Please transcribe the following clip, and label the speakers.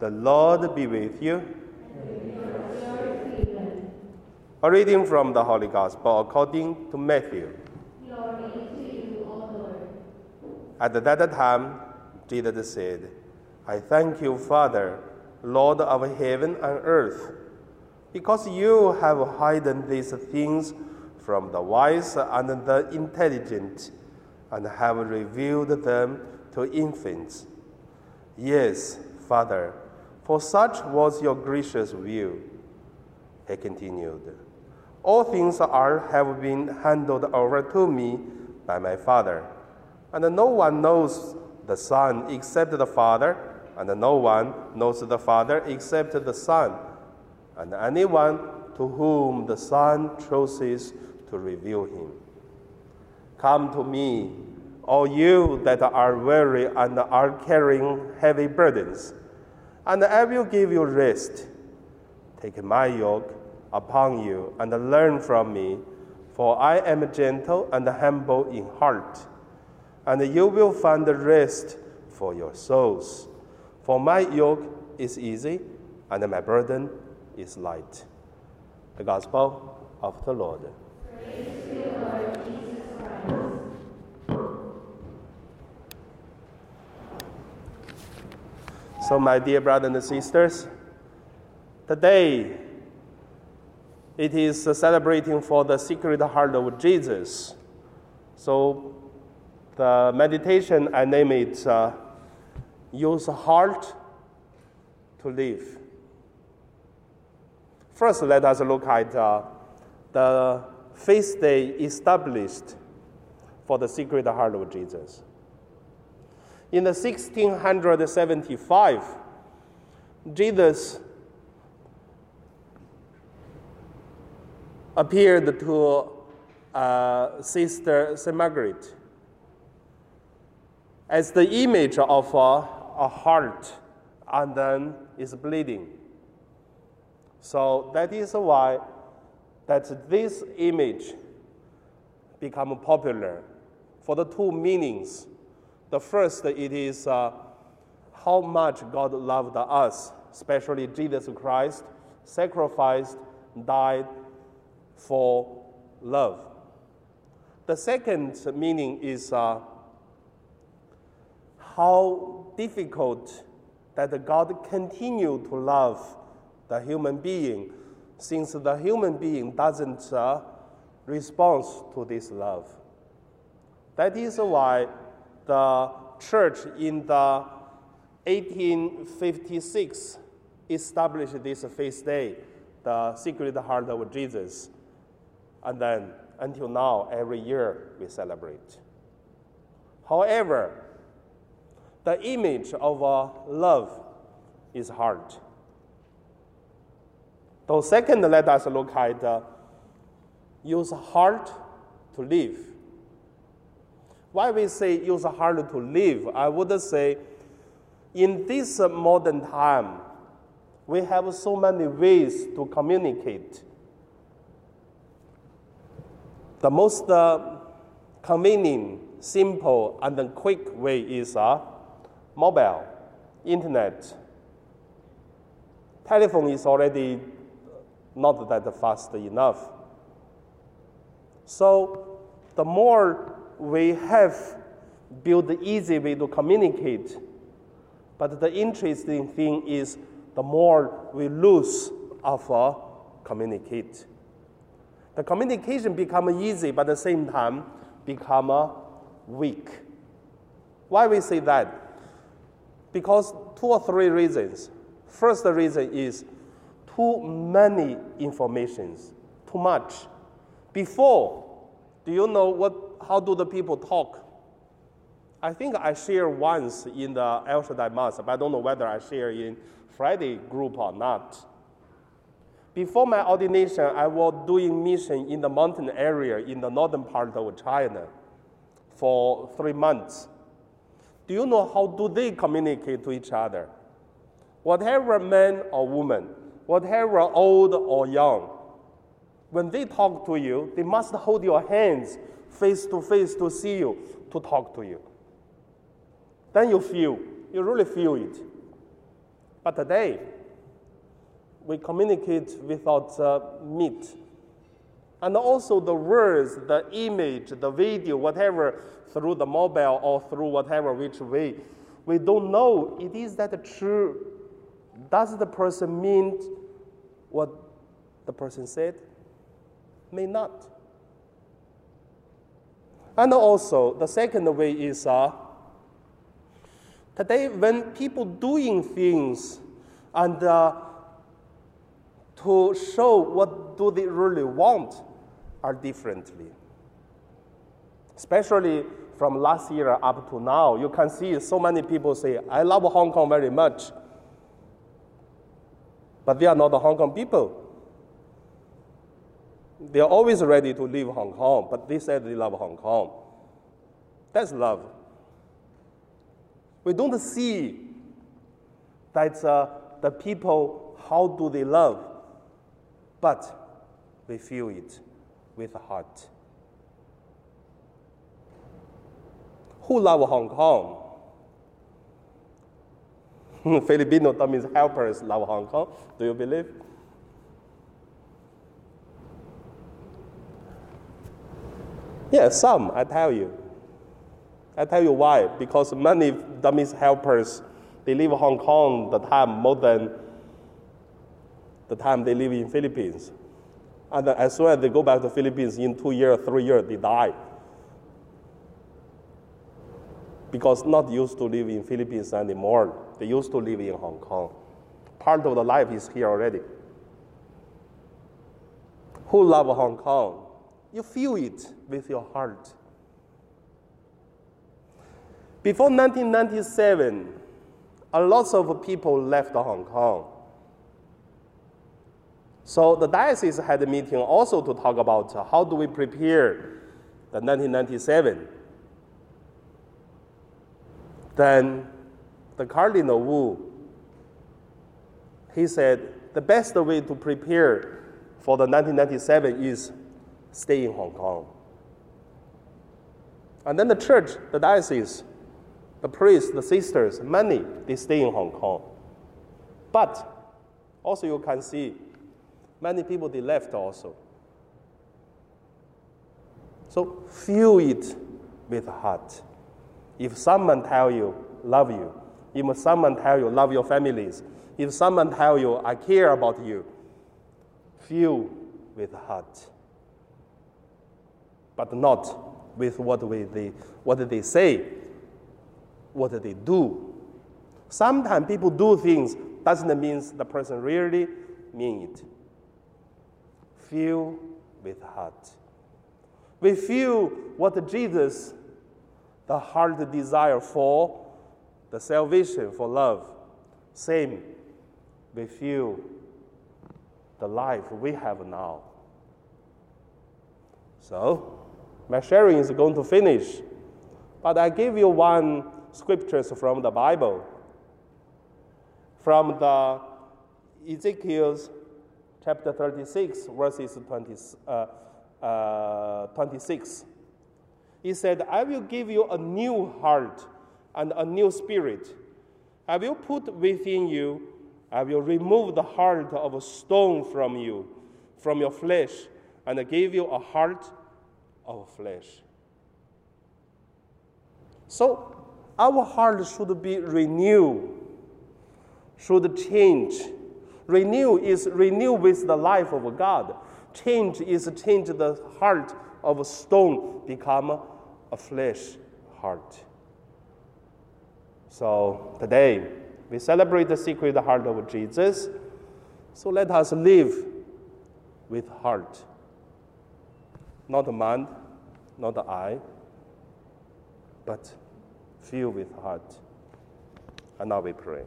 Speaker 1: The Lord be with you. A reading from the Holy Gospel according to Matthew. Glory to you, o Lord. At that time, Jesus said, I thank you, Father, Lord of heaven and earth, because you have hidden these things from the wise and the intelligent, and have revealed them to infants. Yes, Father, for such was your gracious will. He continued, All things are have been handed over to me by my Father, and no one knows the Son except the Father, and no one knows the Father except the Son, and anyone to whom the Son chooses to reveal him. Come to me, all you that are weary and are carrying heavy burdens, and I will give you rest. Take my yoke upon you and learn from me, for I am gentle and humble in heart, and you will find rest for your souls. For my yoke is easy and my burden is light. The Gospel of the Lord. So, my dear brothers and sisters, today it is celebrating for the Sacred Heart of Jesus. So, the meditation I name it uh, "Use Heart to Live." First, let us look at uh, the feast day established for the Sacred Heart of Jesus. In the 1675, Jesus appeared to uh, Sister St. Margaret as the image of a, a heart and then is bleeding. So that is why that this image become popular for the two meanings. The first, it is uh, how much God loved us, especially Jesus Christ, sacrificed, died for love. The second meaning is uh, how difficult that God continued to love the human being since the human being doesn't uh, respond to this love. That is why the church in the 1856 established this feast day, the Sacred Heart of Jesus. And then until now, every year we celebrate. However, the image of uh, love is heart. So, second, let us look at uh, use heart to live. Why we say use hard to live? I would say, in this modern time, we have so many ways to communicate. The most uh, convenient, simple, and quick way is uh, mobile, internet. Telephone is already not that fast enough. So, the more we have built the easy way to communicate, but the interesting thing is the more we lose of uh, communicate. The communication become easy, but at the same time become uh, weak. Why we say that? Because two or three reasons. First reason is too many informations, too much. Before, do you know what, how do the people talk? I think I shared once in the El Shaddai Mass, but I don't know whether I share in Friday group or not. Before my ordination, I was doing mission in the mountain area in the northern part of China for three months. Do you know how do they communicate to each other? Whatever man or woman, whatever old or young, when they talk to you, they must hold your hands face to face to see you, to talk to you. Then you feel, you really feel it. But today, we communicate without uh, meet. And also the words, the image, the video, whatever, through the mobile or through whatever which way. We don't know, it is that true? Does the person mean what the person said? May not. And also, the second way is uh, today when people doing things and uh, to show what do they really want are differently. Especially from last year up to now, you can see so many people say, I love Hong Kong very much. But they are not the Hong Kong people. They are always ready to leave Hong Kong, but they said they love Hong Kong. That's love. We don't see that uh, the people, how do they love, but we feel it with the heart. Who love Hong Kong? Filipino, that means helpers love Hong Kong. Do you believe? Yeah, some, I tell you. I tell you why. Because many Burmese helpers, they leave Hong Kong the time more than the time they live in Philippines. And as soon as they go back to Philippines in two years, three years, they die. Because not used to live in Philippines anymore. They used to live in Hong Kong. Part of the life is here already. Who love Hong Kong? You feel it with your heart. Before 1997, a lot of people left Hong Kong. So the diocese had a meeting also to talk about how do we prepare the 1997. Then the Cardinal Wu, he said the best way to prepare for the 1997 is stay in Hong Kong. And then the church, the diocese, the priests, the sisters, many, they stay in Hong Kong. But also you can see many people they left also. So feel it with heart. If someone tell you love you, if someone tell you love your families, if someone tell you I care about you, feel with heart but not with what, we, they, what they say, what they do. Sometimes people do things doesn't mean the person really mean it. Feel with heart. We feel what Jesus, the heart desire for, the salvation for love. Same, we feel the life we have now. So, my sharing is going to finish, but I give you one scriptures from the Bible, from the Ezekiel's chapter 36, verses 20, uh, uh, 26. He said, I will give you a new heart and a new spirit. I will put within you, I will remove the heart of a stone from you, from your flesh, and give you a heart of flesh. So, our heart should be renewed, should change. Renew is renew with the life of God. Change is change the heart of a stone become a flesh heart. So today we celebrate the secret heart of Jesus. So let us live with heart, not the mind, not the eye, but filled with heart. And now we pray.